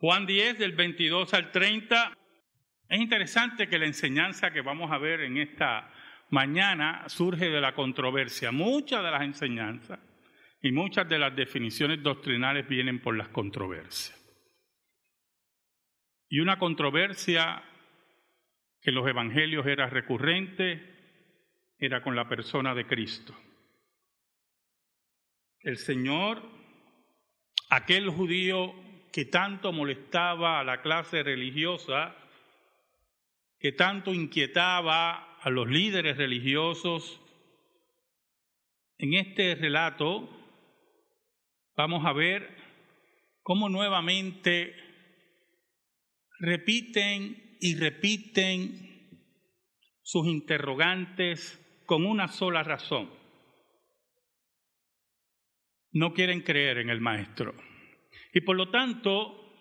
Juan 10 del 22 al 30. Es interesante que la enseñanza que vamos a ver en esta mañana surge de la controversia. Muchas de las enseñanzas y muchas de las definiciones doctrinales vienen por las controversias. Y una controversia que en los evangelios era recurrente era con la persona de Cristo. El Señor, aquel judío que tanto molestaba a la clase religiosa, que tanto inquietaba a los líderes religiosos, en este relato vamos a ver cómo nuevamente repiten y repiten sus interrogantes con una sola razón. No quieren creer en el Maestro. Y por lo tanto,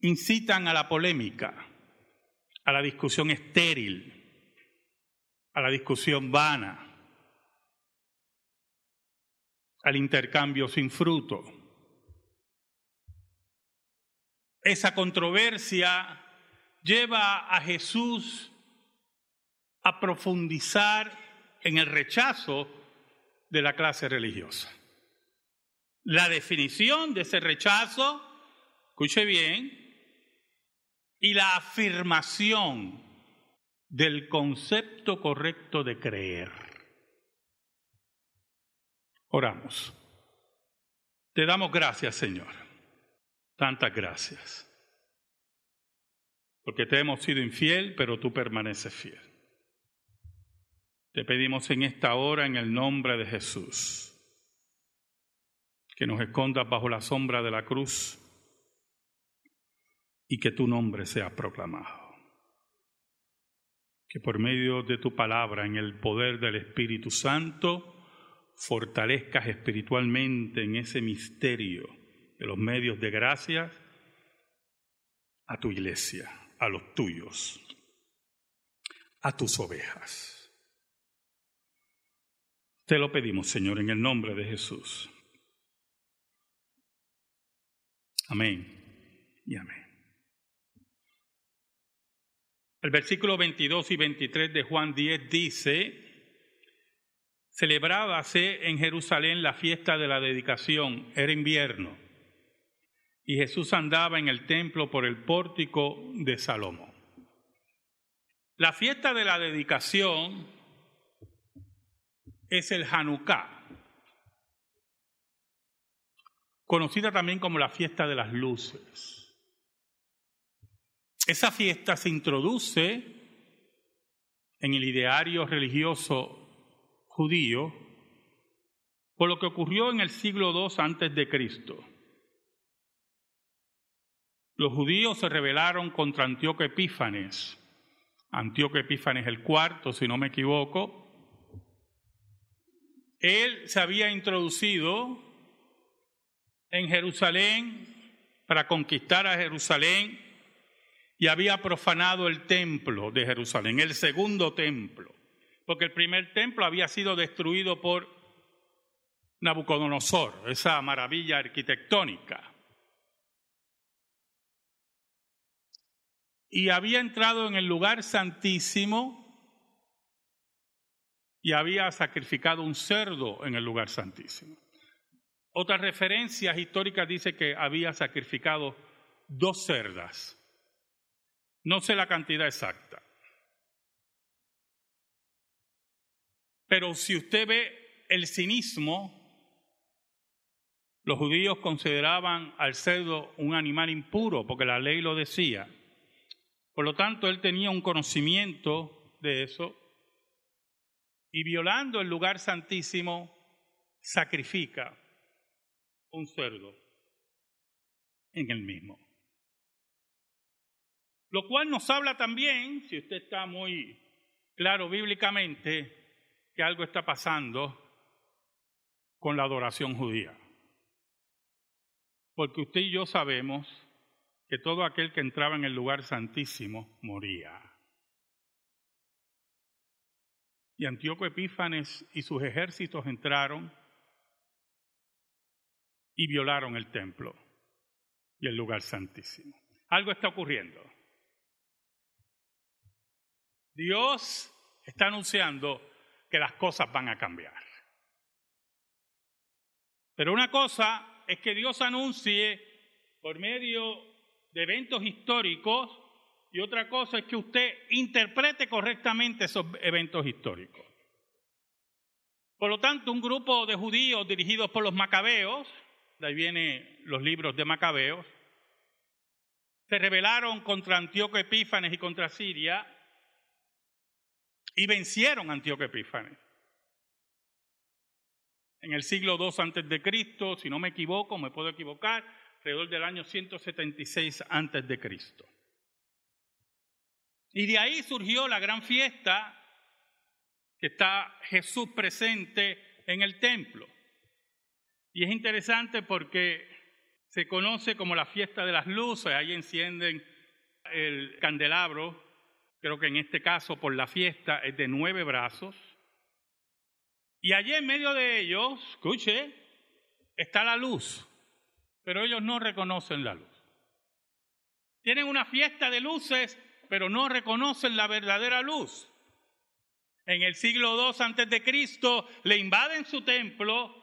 incitan a la polémica, a la discusión estéril, a la discusión vana, al intercambio sin fruto. Esa controversia lleva a Jesús a profundizar en el rechazo de la clase religiosa. La definición de ese rechazo, escuche bien, y la afirmación del concepto correcto de creer. Oramos. Te damos gracias, Señor. Tantas gracias. Porque te hemos sido infiel, pero tú permaneces fiel. Te pedimos en esta hora, en el nombre de Jesús, que nos escondas bajo la sombra de la cruz y que tu nombre sea proclamado. Que por medio de tu palabra, en el poder del Espíritu Santo, fortalezcas espiritualmente en ese misterio de los medios de gracia a tu iglesia, a los tuyos, a tus ovejas. Te lo pedimos, Señor, en el nombre de Jesús. Amén y amén. El versículo 22 y 23 de Juan 10 dice, celebrábase en Jerusalén la fiesta de la dedicación, era invierno, y Jesús andaba en el templo por el pórtico de Salomón. La fiesta de la dedicación es el Hanukkah, conocida también como la fiesta de las luces. Esa fiesta se introduce en el ideario religioso judío por lo que ocurrió en el siglo II antes de Cristo. Los judíos se rebelaron contra Antíoco Epífanes, Antíoco Epífanes el cuarto, si no me equivoco, él se había introducido en Jerusalén para conquistar a Jerusalén y había profanado el templo de Jerusalén, el segundo templo, porque el primer templo había sido destruido por Nabucodonosor, esa maravilla arquitectónica. Y había entrado en el lugar santísimo y había sacrificado un cerdo en el lugar santísimo. Otras referencias históricas dice que había sacrificado dos cerdas. No sé la cantidad exacta. Pero si usted ve el cinismo, los judíos consideraban al cerdo un animal impuro porque la ley lo decía. Por lo tanto, él tenía un conocimiento de eso y violando el lugar santísimo, sacrifica un cerdo en el mismo. Lo cual nos habla también, si usted está muy claro bíblicamente, que algo está pasando con la adoración judía. Porque usted y yo sabemos que todo aquel que entraba en el lugar santísimo moría. Y Antíoco Epífanes y sus ejércitos entraron y violaron el templo. y el lugar santísimo. Algo está ocurriendo. Dios está anunciando que las cosas van a cambiar. Pero una cosa es que Dios anuncie por medio de eventos históricos y otra cosa es que usted interprete correctamente esos eventos históricos. Por lo tanto, un grupo de judíos dirigidos por los macabeos, de ahí vienen los libros de macabeos, se rebelaron contra Antíoco Epífanes y contra Siria y vencieron a Antíoco Epífanes. En el siglo II antes de Cristo, si no me equivoco, me puedo equivocar, alrededor del año 176 antes de Cristo. Y de ahí surgió la gran fiesta que está Jesús presente en el templo. Y es interesante porque se conoce como la fiesta de las luces, ahí encienden el candelabro, creo que en este caso por la fiesta es de nueve brazos. Y allí en medio de ellos, escuche, está la luz, pero ellos no reconocen la luz. Tienen una fiesta de luces, pero no reconocen la verdadera luz. En el siglo II antes de Cristo le invaden su templo,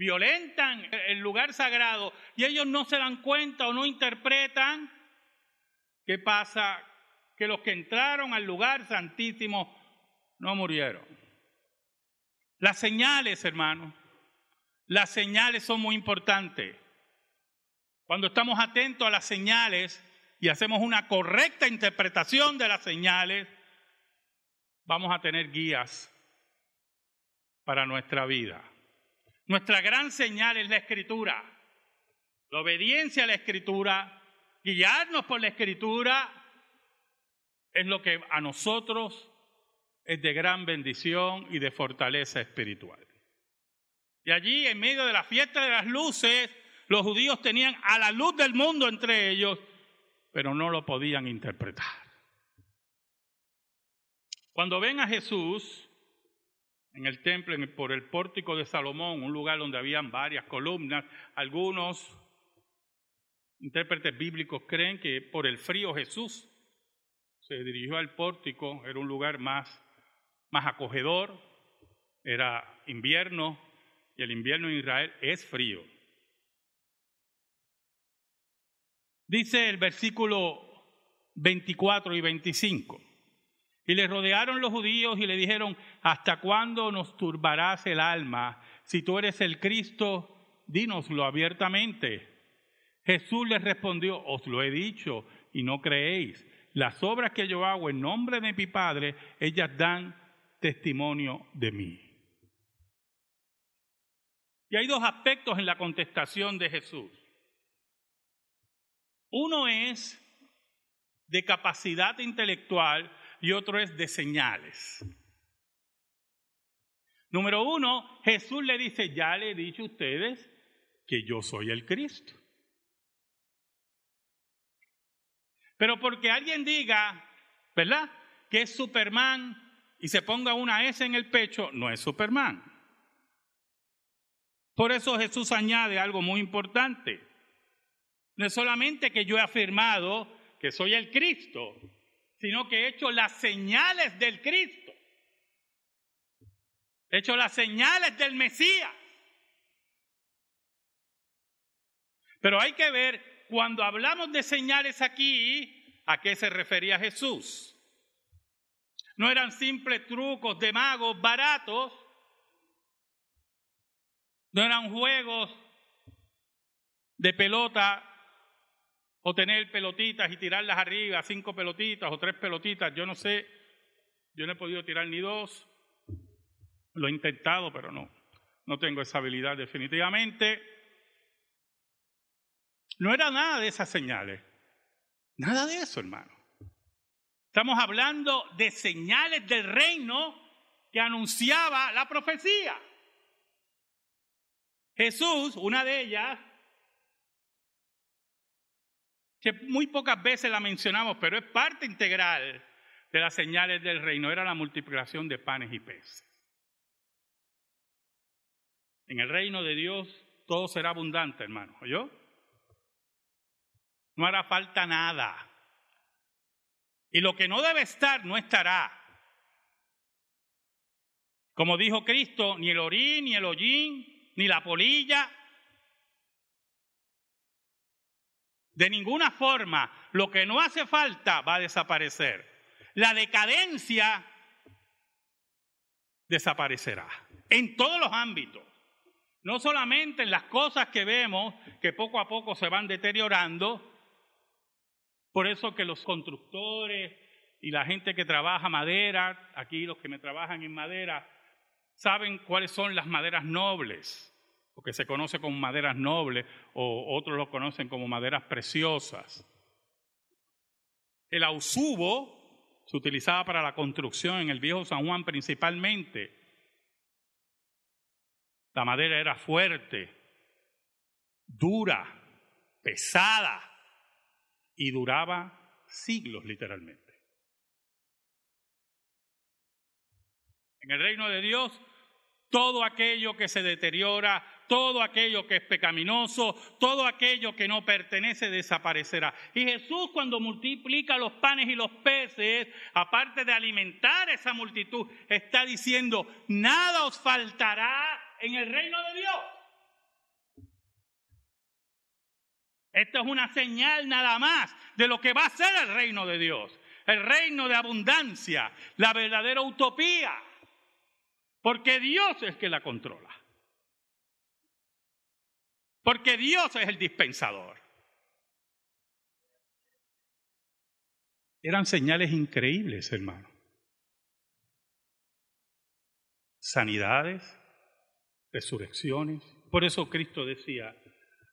violentan el lugar sagrado y ellos no se dan cuenta o no interpretan qué pasa que los que entraron al lugar santísimo no murieron. Las señales, hermanos, las señales son muy importantes. Cuando estamos atentos a las señales y hacemos una correcta interpretación de las señales, vamos a tener guías para nuestra vida. Nuestra gran señal es la escritura, la obediencia a la escritura, guiarnos por la escritura es lo que a nosotros es de gran bendición y de fortaleza espiritual. Y allí, en medio de la fiesta de las luces, los judíos tenían a la luz del mundo entre ellos, pero no lo podían interpretar. Cuando ven a Jesús en el templo, por el pórtico de Salomón, un lugar donde habían varias columnas, algunos intérpretes bíblicos creen que por el frío Jesús se dirigió al pórtico, era un lugar más, más acogedor, era invierno y el invierno en Israel es frío. Dice el versículo 24 y 25. Y le rodearon los judíos y le dijeron, ¿hasta cuándo nos turbarás el alma? Si tú eres el Cristo, dínoslo abiertamente. Jesús les respondió, os lo he dicho y no creéis las obras que yo hago en nombre de mi Padre, ellas dan testimonio de mí. Y hay dos aspectos en la contestación de Jesús. Uno es de capacidad intelectual y otro es de señales. Número uno, Jesús le dice, ya le he dicho a ustedes que yo soy el Cristo. Pero porque alguien diga, ¿verdad? Que es Superman y se ponga una S en el pecho, no es Superman. Por eso Jesús añade algo muy importante. No es solamente que yo he afirmado que soy el Cristo, sino que he hecho las señales del Cristo. He hecho las señales del Mesías. Pero hay que ver cuando hablamos de señales aquí, ¿a qué se refería Jesús? No eran simples trucos de magos baratos, no eran juegos de pelota o tener pelotitas y tirarlas arriba, cinco pelotitas o tres pelotitas, yo no sé, yo no he podido tirar ni dos, lo he intentado, pero no, no tengo esa habilidad definitivamente. No era nada de esas señales. Nada de eso, hermano. Estamos hablando de señales del reino que anunciaba la profecía. Jesús, una de ellas, que muy pocas veces la mencionamos, pero es parte integral de las señales del reino, era la multiplicación de panes y peces. En el reino de Dios todo será abundante, hermano. ¿Oyó? no hará falta nada. Y lo que no debe estar, no estará. Como dijo Cristo, ni el orín, ni el hollín, ni la polilla. De ninguna forma, lo que no hace falta va a desaparecer. La decadencia desaparecerá en todos los ámbitos. No solamente en las cosas que vemos que poco a poco se van deteriorando, por eso que los constructores y la gente que trabaja madera, aquí los que me trabajan en madera, saben cuáles son las maderas nobles, lo que se conoce como maderas nobles, o otros lo conocen como maderas preciosas. El ausubo se utilizaba para la construcción en el viejo San Juan principalmente. La madera era fuerte, dura, pesada y duraba siglos literalmente. En el reino de Dios, todo aquello que se deteriora, todo aquello que es pecaminoso, todo aquello que no pertenece desaparecerá. Y Jesús cuando multiplica los panes y los peces, aparte de alimentar esa multitud, está diciendo, nada os faltará en el reino de Dios. Esto es una señal nada más de lo que va a ser el reino de Dios. El reino de abundancia, la verdadera utopía. Porque Dios es que la controla. Porque Dios es el dispensador. Eran señales increíbles, hermano. Sanidades, resurrecciones. Por eso Cristo decía,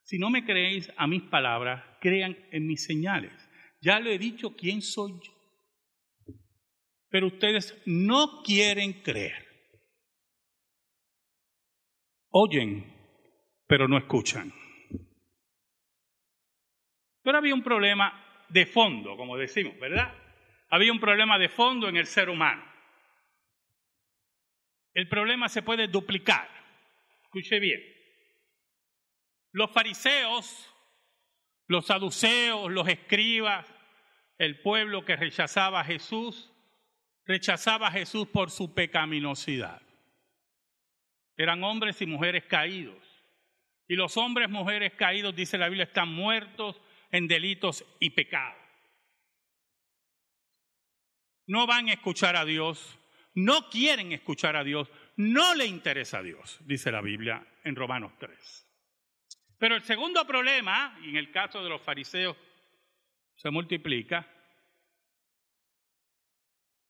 si no me creéis a mis palabras, crean en mis señales. Ya lo he dicho quién soy yo. Pero ustedes no quieren creer. Oyen, pero no escuchan. Pero había un problema de fondo, como decimos, ¿verdad? Había un problema de fondo en el ser humano. El problema se puede duplicar. Escuche bien. Los fariseos, los saduceos, los escribas, el pueblo que rechazaba a Jesús, rechazaba a Jesús por su pecaminosidad. Eran hombres y mujeres caídos. Y los hombres, mujeres caídos, dice la Biblia, están muertos en delitos y pecados. No van a escuchar a Dios, no quieren escuchar a Dios, no le interesa a Dios, dice la Biblia en Romanos 3. Pero el segundo problema, y en el caso de los fariseos se multiplica,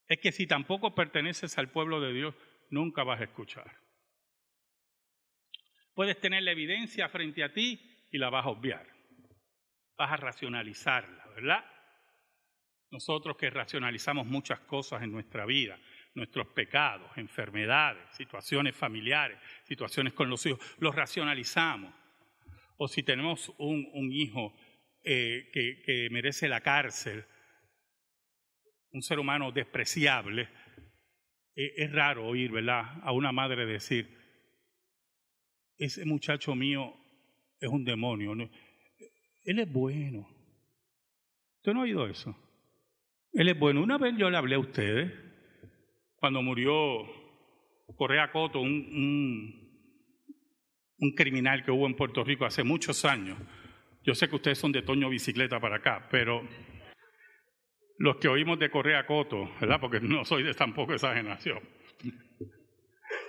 es que si tampoco perteneces al pueblo de Dios, nunca vas a escuchar. Puedes tener la evidencia frente a ti y la vas a obviar. Vas a racionalizarla, ¿verdad? Nosotros que racionalizamos muchas cosas en nuestra vida, nuestros pecados, enfermedades, situaciones familiares, situaciones con los hijos, los racionalizamos o si tenemos un, hijo eh, que, merece la cárcel, un ser humano despreciable, eh, es raro oír, ¿verdad?, a una madre decir, ese muchacho mío es un demonio, él es bueno. ¿Usted no ha oído eso? Él es bueno. Una vez yo le hablé a ustedes, cuando murió Correa Coto, un un criminal que hubo en Puerto Rico hace muchos años. Yo sé que ustedes son de Toño Bicicleta para acá, pero los que oímos de Correa Coto, ¿verdad? Porque no soy de tampoco esa generación.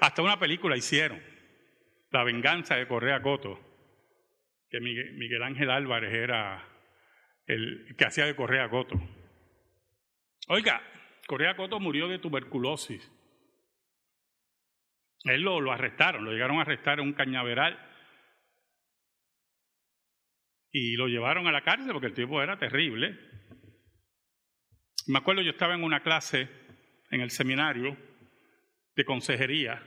Hasta una película hicieron, La venganza de Correa Coto, que Miguel Ángel Álvarez era el que hacía de Correa Coto. Oiga, Correa Coto murió de tuberculosis él lo, lo arrestaron, lo llegaron a arrestar en un cañaveral y lo llevaron a la cárcel porque el tipo era terrible. Me acuerdo yo estaba en una clase en el seminario de consejería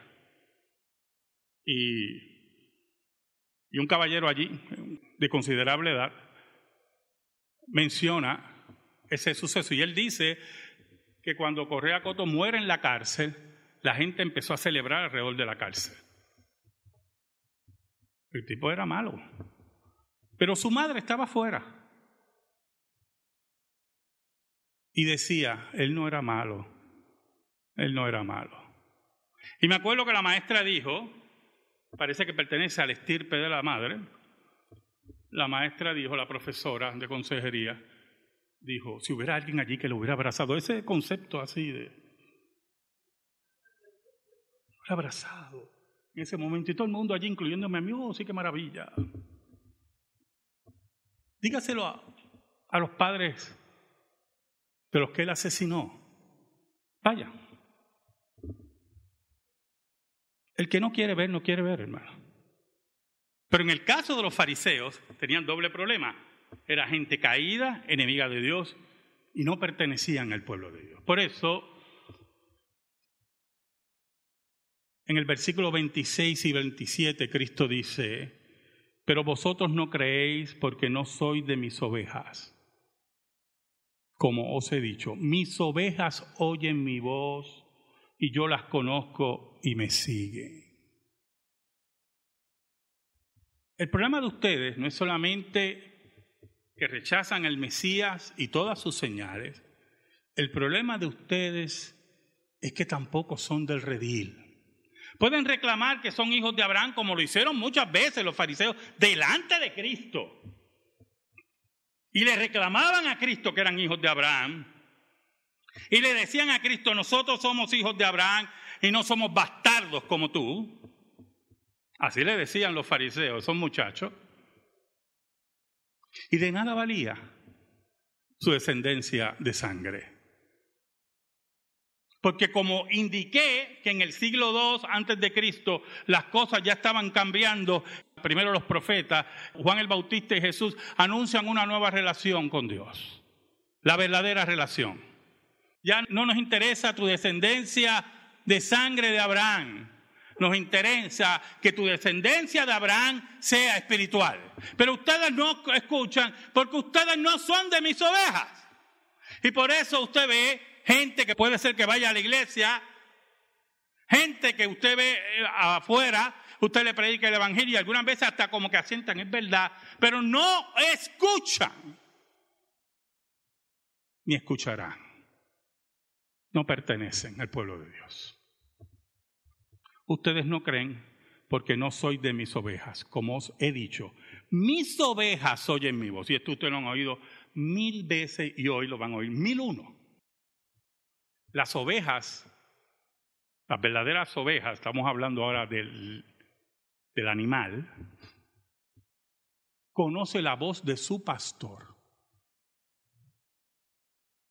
y, un caballero allí de considerable edad menciona ese suceso y él dice que cuando Correa Coto muere en la cárcel, la gente empezó a celebrar alrededor de la cárcel. El tipo era malo. Pero su madre estaba afuera. y decía, él no era malo, él no era malo. Y me acuerdo que la maestra dijo, parece que pertenece al estirpe de la madre, la maestra dijo, la profesora de consejería, dijo, si hubiera alguien allí que lo hubiera abrazado, ese concepto así de... abrazado en ese momento y todo el mundo allí, incluyéndome a mí, oh, sí, qué maravilla. Dígaselo a, a los padres de los que él asesinó. Vaya. El que no quiere ver, no quiere ver, hermano. Pero en el caso de los fariseos, tenían doble problema. Era gente caída, enemiga de Dios, y no pertenecían al pueblo de Dios. Por eso, en el versículo 26 y 27, Cristo dice, pero vosotros no creéis porque no sois de mis ovejas como os he dicho, mis ovejas oyen mi voz y yo las conozco y me siguen. El problema de ustedes no es solamente que rechazan al Mesías y todas sus señales, el problema de ustedes es que tampoco son del redil. Pueden reclamar que son hijos de Abraham como lo hicieron muchas veces los fariseos delante de Cristo. Y le reclamaban a Cristo que eran hijos de Abraham. Y le decían a Cristo, nosotros somos hijos de Abraham y no somos bastardos como tú. Así le decían los fariseos, esos muchachos. Y de nada valía su descendencia de sangre. Porque como indiqué que en el siglo II antes de Cristo las cosas ya estaban cambiando, primero los profetas, Juan el Bautista y Jesús anuncian una nueva relación con Dios. La verdadera relación. Ya no nos interesa tu descendencia de sangre de Abraham. Nos interesa que tu descendencia de Abraham sea espiritual. Pero ustedes no escuchan porque ustedes no son de mis ovejas. Y por eso usted ve gente que puede ser que vaya a la iglesia, gente que usted ve eh, afuera, usted le predica el evangelio y algunas veces hasta como que asientan, es verdad, pero no escuchan ni escucharán. No pertenecen al pueblo de Dios. Ustedes no creen porque no soy de mis ovejas, como os he dicho. Mis ovejas oyen mi voz. Y esto ustedes lo han oído mil veces y hoy lo van a oír mil uno. Las ovejas, las verdaderas ovejas, estamos hablando ahora del, del animal, conoce la voz de su pastor.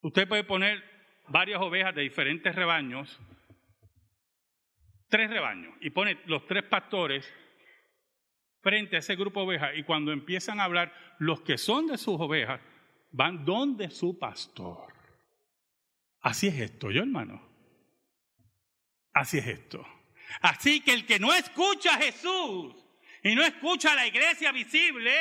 Usted puede poner varias ovejas de diferentes rebaños, tres rebaños, y pone los tres pastores frente a ese grupo de ovejas, y cuando empiezan a hablar, los que son de sus ovejas van donde su pastor. Así es esto, yo hermano. Así es esto. Así que el que no escucha a Jesús y no escucha a la iglesia visible,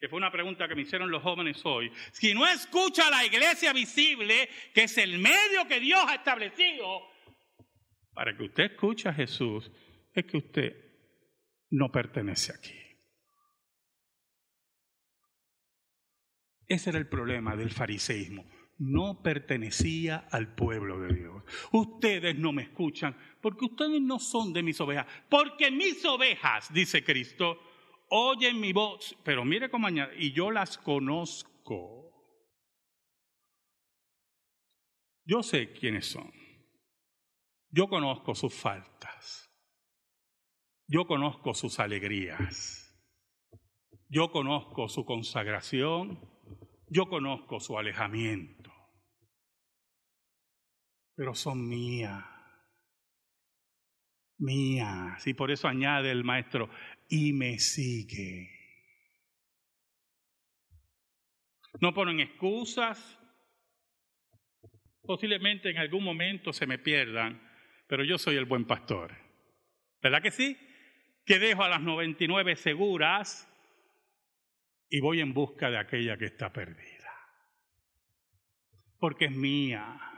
que fue una pregunta que me hicieron los jóvenes hoy, si no escucha a la iglesia visible, que es el medio que Dios ha establecido, para que usted escuche a Jesús, es que usted no pertenece aquí. Ese era el problema del fariseísmo no pertenecía al pueblo de Dios. Ustedes no me escuchan porque ustedes no son de mis ovejas. Porque mis ovejas, dice Cristo, oyen mi voz. Pero mire cómo añade, y yo las conozco. Yo sé quiénes son. Yo conozco sus faltas. Yo conozco sus alegrías. Yo conozco su consagración. Yo conozco su alejamiento pero son mías. Mías. Y por eso añade el maestro, y me sigue. No ponen excusas. Posiblemente en algún momento se me pierdan, pero yo soy el buen pastor. ¿Verdad que sí? Que dejo a las 99 seguras y voy en busca de aquella que está perdida. Porque es mía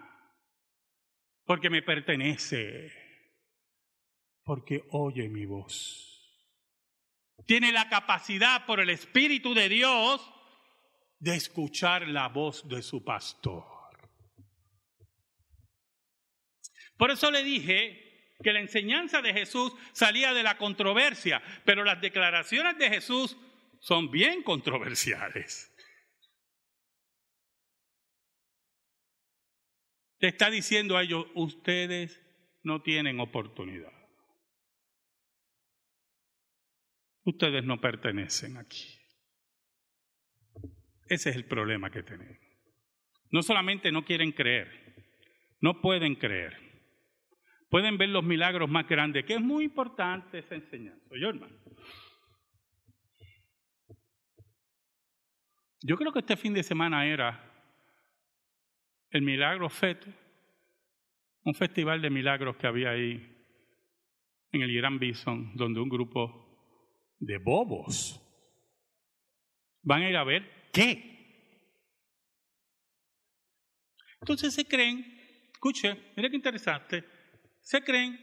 porque me pertenece, porque oye mi voz tiene la capacidad por el Espíritu de Dios de escuchar la voz de su pastor. Por eso le dije que la enseñanza de Jesús salía de la controversia, pero las declaraciones de Jesús son bien controversiales. Te está diciendo a ellos, ustedes no tienen oportunidad. Ustedes no pertenecen aquí. Ese es el problema que tenemos. No solamente no quieren creer, no pueden creer. Pueden ver los milagros más grandes, que es muy importante esa enseñanza. Yo, hermano. Yo creo que este fin de semana era el Milagro Fete, un festival de milagros que había ahí en el Gran Bison, donde un grupo de bobos van a ir a ver qué. Entonces se creen, escuche, mire qué interesante, se creen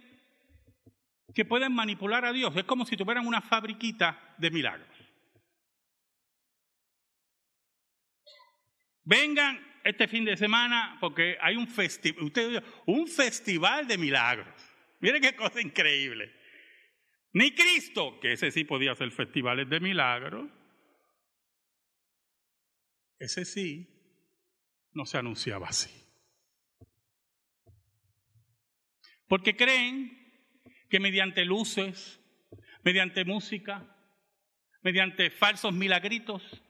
que pueden manipular a Dios. Es como si tuvieran una fabriquita de milagros. Vengan este fin de semana porque hay un festival, un festival de milagros. Mire qué cosa increíble. Ni Cristo, que ese sí podía hacer festivales de milagros, ese sí no se anunciaba así. Porque creen que mediante luces, mediante música, mediante falsos milagritos,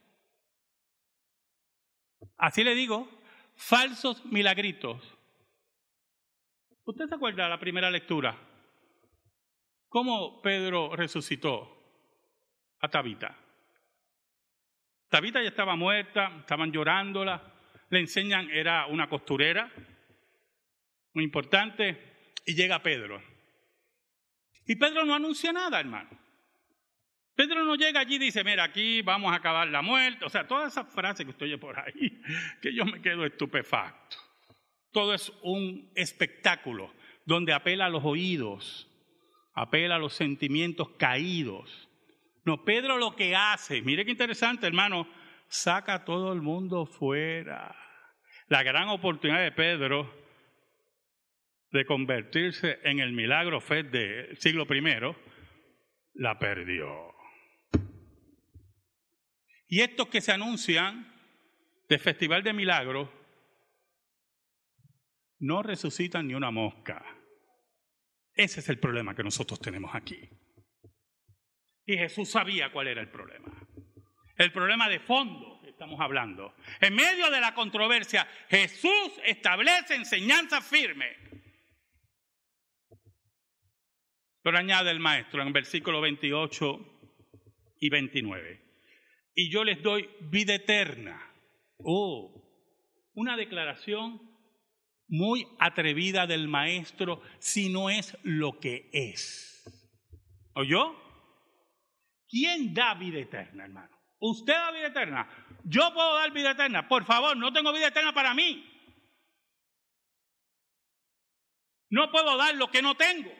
Así le digo, falsos milagritos. ¿Usted se acuerda de la primera lectura? ¿Cómo Pedro resucitó a Tabita? Tabita ya estaba muerta, estaban llorándola, le enseñan, era una costurera, muy importante, y llega Pedro. Y Pedro no anuncia nada, hermano. Pedro no llega allí y dice, mira, aquí vamos a acabar la muerte. O sea, todas esas frases que usted oye por ahí, que yo me quedo estupefacto. Todo es un espectáculo donde apela a los oídos, apela a los sentimientos caídos. No, Pedro lo que hace, mire qué interesante, hermano, saca a todo el mundo fuera. La gran oportunidad de Pedro de convertirse en el milagro fe del siglo I, la perdió. Y estos que se anuncian de Festival de Milagros no resucitan ni una mosca. Ese es el problema que nosotros tenemos aquí. Y Jesús sabía cuál era el problema. El problema de fondo que estamos hablando. En medio de la controversia, Jesús establece enseñanza firme. Pero añade el maestro en versículo 28 y 29 y yo les doy vida eterna. Oh, una declaración muy atrevida del maestro si no es lo que es. ¿Oyó? ¿Quién da vida eterna, hermano? ¿Usted da vida eterna? Yo puedo dar vida eterna. Por favor, no tengo vida eterna para mí. No puedo dar lo que no tengo.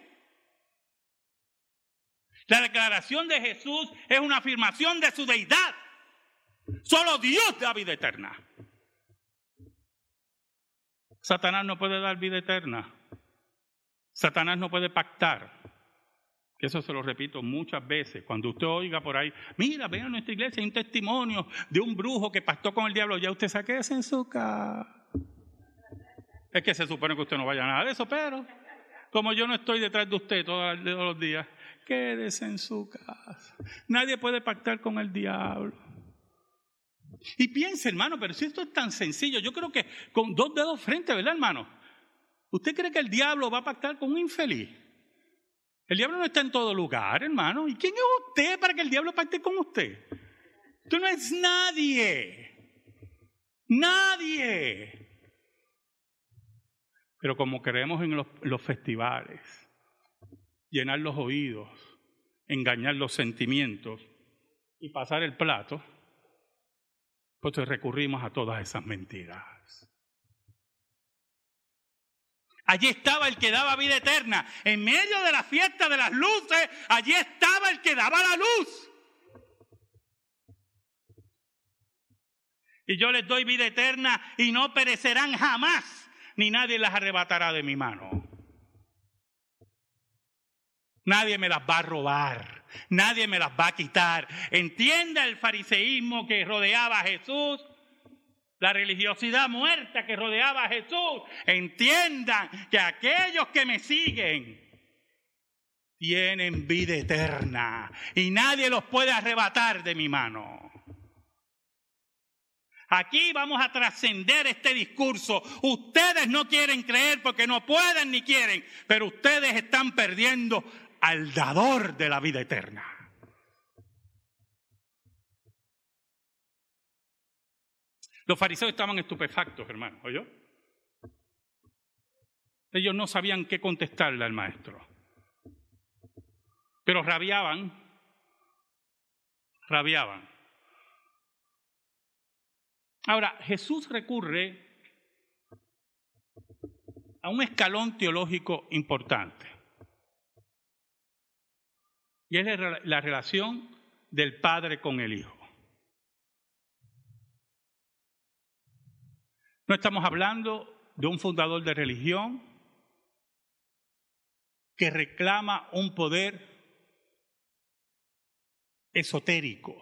La declaración de Jesús es una afirmación de su deidad. Solo Dios da vida eterna. Satanás no puede dar vida eterna. Satanás no puede pactar. Eso se lo repito muchas veces. Cuando usted oiga por ahí, mira, ven a nuestra iglesia, hay un testimonio de un brujo que pactó con el diablo. Ya usted saque eso en su casa. Es que se supone que usted no vaya a nada de eso, pero como yo no estoy detrás de usted todos los días, quédese en su casa. Nadie puede pactar con el diablo. Y piense, hermano, pero si esto es tan sencillo, yo creo que con dos dedos frente, ¿verdad, hermano? ¿Usted cree que el diablo va a pactar con un infeliz? El diablo no está en todo lugar, hermano. ¿Y quién es usted para que el diablo pacte con usted? Usted no es nadie. Nadie. Pero como creemos en los festivales, llenar los oídos, engañar los sentimientos y pasar el plato, pues recurrimos a todas esas mentiras. Allí estaba el que daba vida eterna. En medio de la fiesta de las luces, allí estaba el que daba la luz. Y yo les doy vida eterna y no perecerán jamás, ni nadie las arrebatará de mi mano. Nadie me las va a robar. Nadie me las va a quitar. Entienda el fariseísmo que rodeaba a Jesús. La religiosidad muerta que rodeaba a Jesús. Entiendan que aquellos que me siguen tienen vida eterna y nadie los puede arrebatar de mi mano. Aquí vamos a trascender este discurso. Ustedes no quieren creer porque no pueden ni quieren, pero ustedes están perdiendo al dador de la vida eterna. Los fariseos estaban estupefactos, hermanos, ¿oyó? Ellos no sabían qué contestarle al maestro. Pero rabiaban, rabiaban. Ahora, Jesús recurre a un escalón teológico importante. Y es la relación del Padre con el Hijo. No estamos hablando de un fundador de religión que reclama un poder esotérico.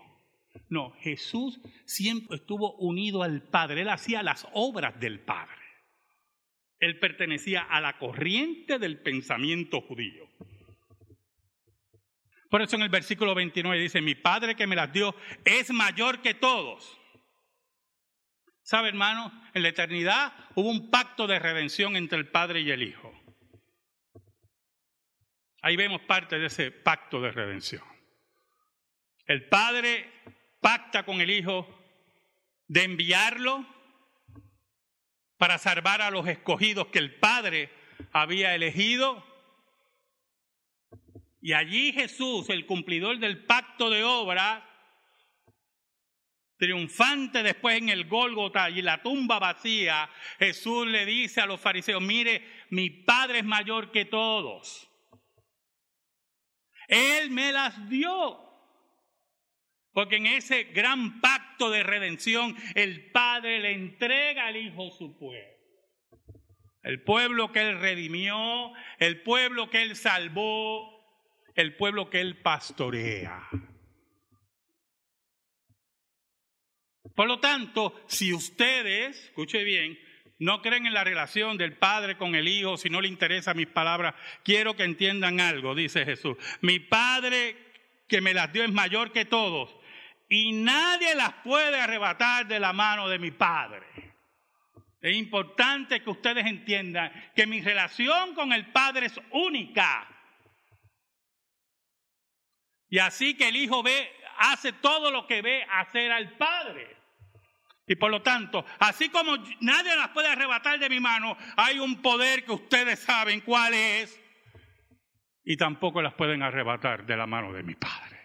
No, Jesús siempre estuvo unido al Padre, él hacía las obras del Padre. Él pertenecía a la corriente del pensamiento judío. Por eso en el versículo 29 dice, mi Padre que me las dio es mayor que todos. ¿Sabe, hermano? En la eternidad hubo un pacto de redención entre el Padre y el Hijo. Ahí vemos parte de ese pacto de redención. El Padre pacta con el Hijo de enviarlo para salvar a los escogidos que el Padre había elegido. Y allí Jesús, el cumplidor del pacto de obra, triunfante después en el Gólgota y la tumba vacía, Jesús le dice a los fariseos, mire, mi Padre es mayor que todos. Él me las dio. Porque en ese gran pacto de redención el Padre le entrega al Hijo su pueblo. El pueblo que Él redimió, el pueblo que Él salvó, el pueblo que Él pastorea. Por lo tanto, si ustedes, escuche bien, no creen en la relación del Padre con el Hijo, si no le interesan mis palabras, quiero que entiendan algo, dice Jesús. Mi Padre que me las dio es mayor que todos y nadie las puede arrebatar de la mano de mi Padre. Es importante que ustedes entiendan que mi relación con el Padre es única. Y así que el Hijo ve, hace todo lo que ve hacer al Padre. Y por lo tanto, así como nadie las puede arrebatar de mi mano, hay un poder que ustedes saben cuál es. Y tampoco las pueden arrebatar de la mano de mi Padre.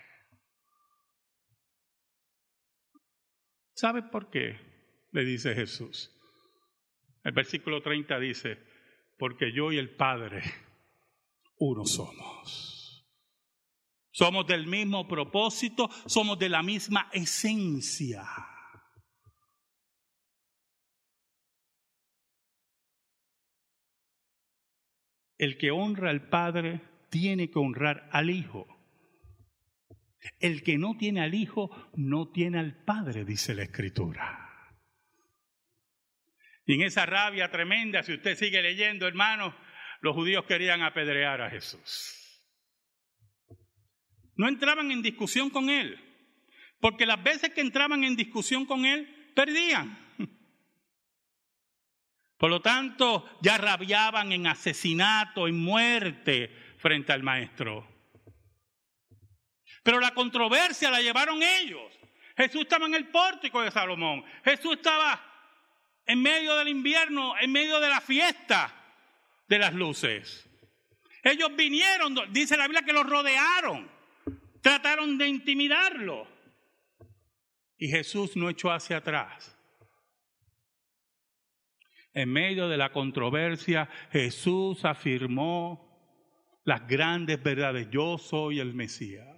¿Sabe por qué? Le dice Jesús. El versículo 30 dice, porque yo y el Padre uno somos. Somos del mismo propósito, somos de la misma esencia. El que honra al Padre tiene que honrar al Hijo. El que no tiene al Hijo no tiene al Padre, dice la Escritura. Y en esa rabia tremenda, si usted sigue leyendo, hermano, los judíos querían apedrear a Jesús. No entraban en discusión con él, porque las veces que entraban en discusión con él, perdían. Por lo tanto, ya rabiaban en asesinato, en muerte frente al maestro. Pero la controversia la llevaron ellos. Jesús estaba en el pórtico de Salomón. Jesús estaba en medio del invierno, en medio de la fiesta de las luces. Ellos vinieron, dice la Biblia que los rodearon, trataron de intimidarlo. Y Jesús no echó hacia atrás. En medio de la controversia, Jesús afirmó las grandes verdades. Yo soy el Mesías.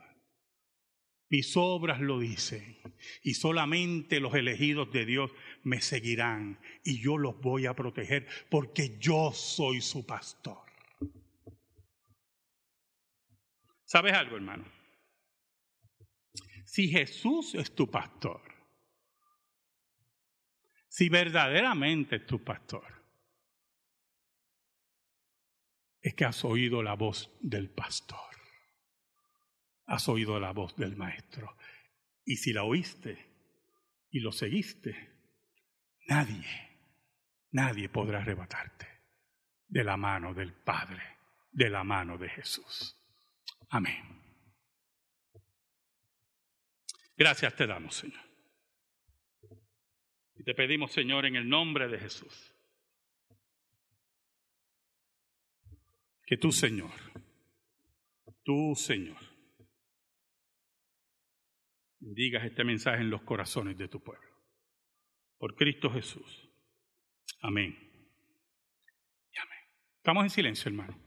Mis obras lo dicen. Y solamente los elegidos de Dios me seguirán. Y yo los voy a proteger porque yo soy su pastor. ¿Sabes algo, hermano? Si Jesús es tu pastor, si verdaderamente es tu pastor, es que has oído la voz del pastor, has oído la voz del maestro. Y si la oíste y lo seguiste, nadie, nadie podrá arrebatarte de la mano del Padre, de la mano de Jesús. Amén. Gracias te damos, Señor. Y te pedimos, Señor, en el nombre de Jesús, que tú, Señor, tú, Señor, digas este mensaje en los corazones de tu pueblo. Por Cristo Jesús. Amén. Amén. Estamos en silencio, hermano.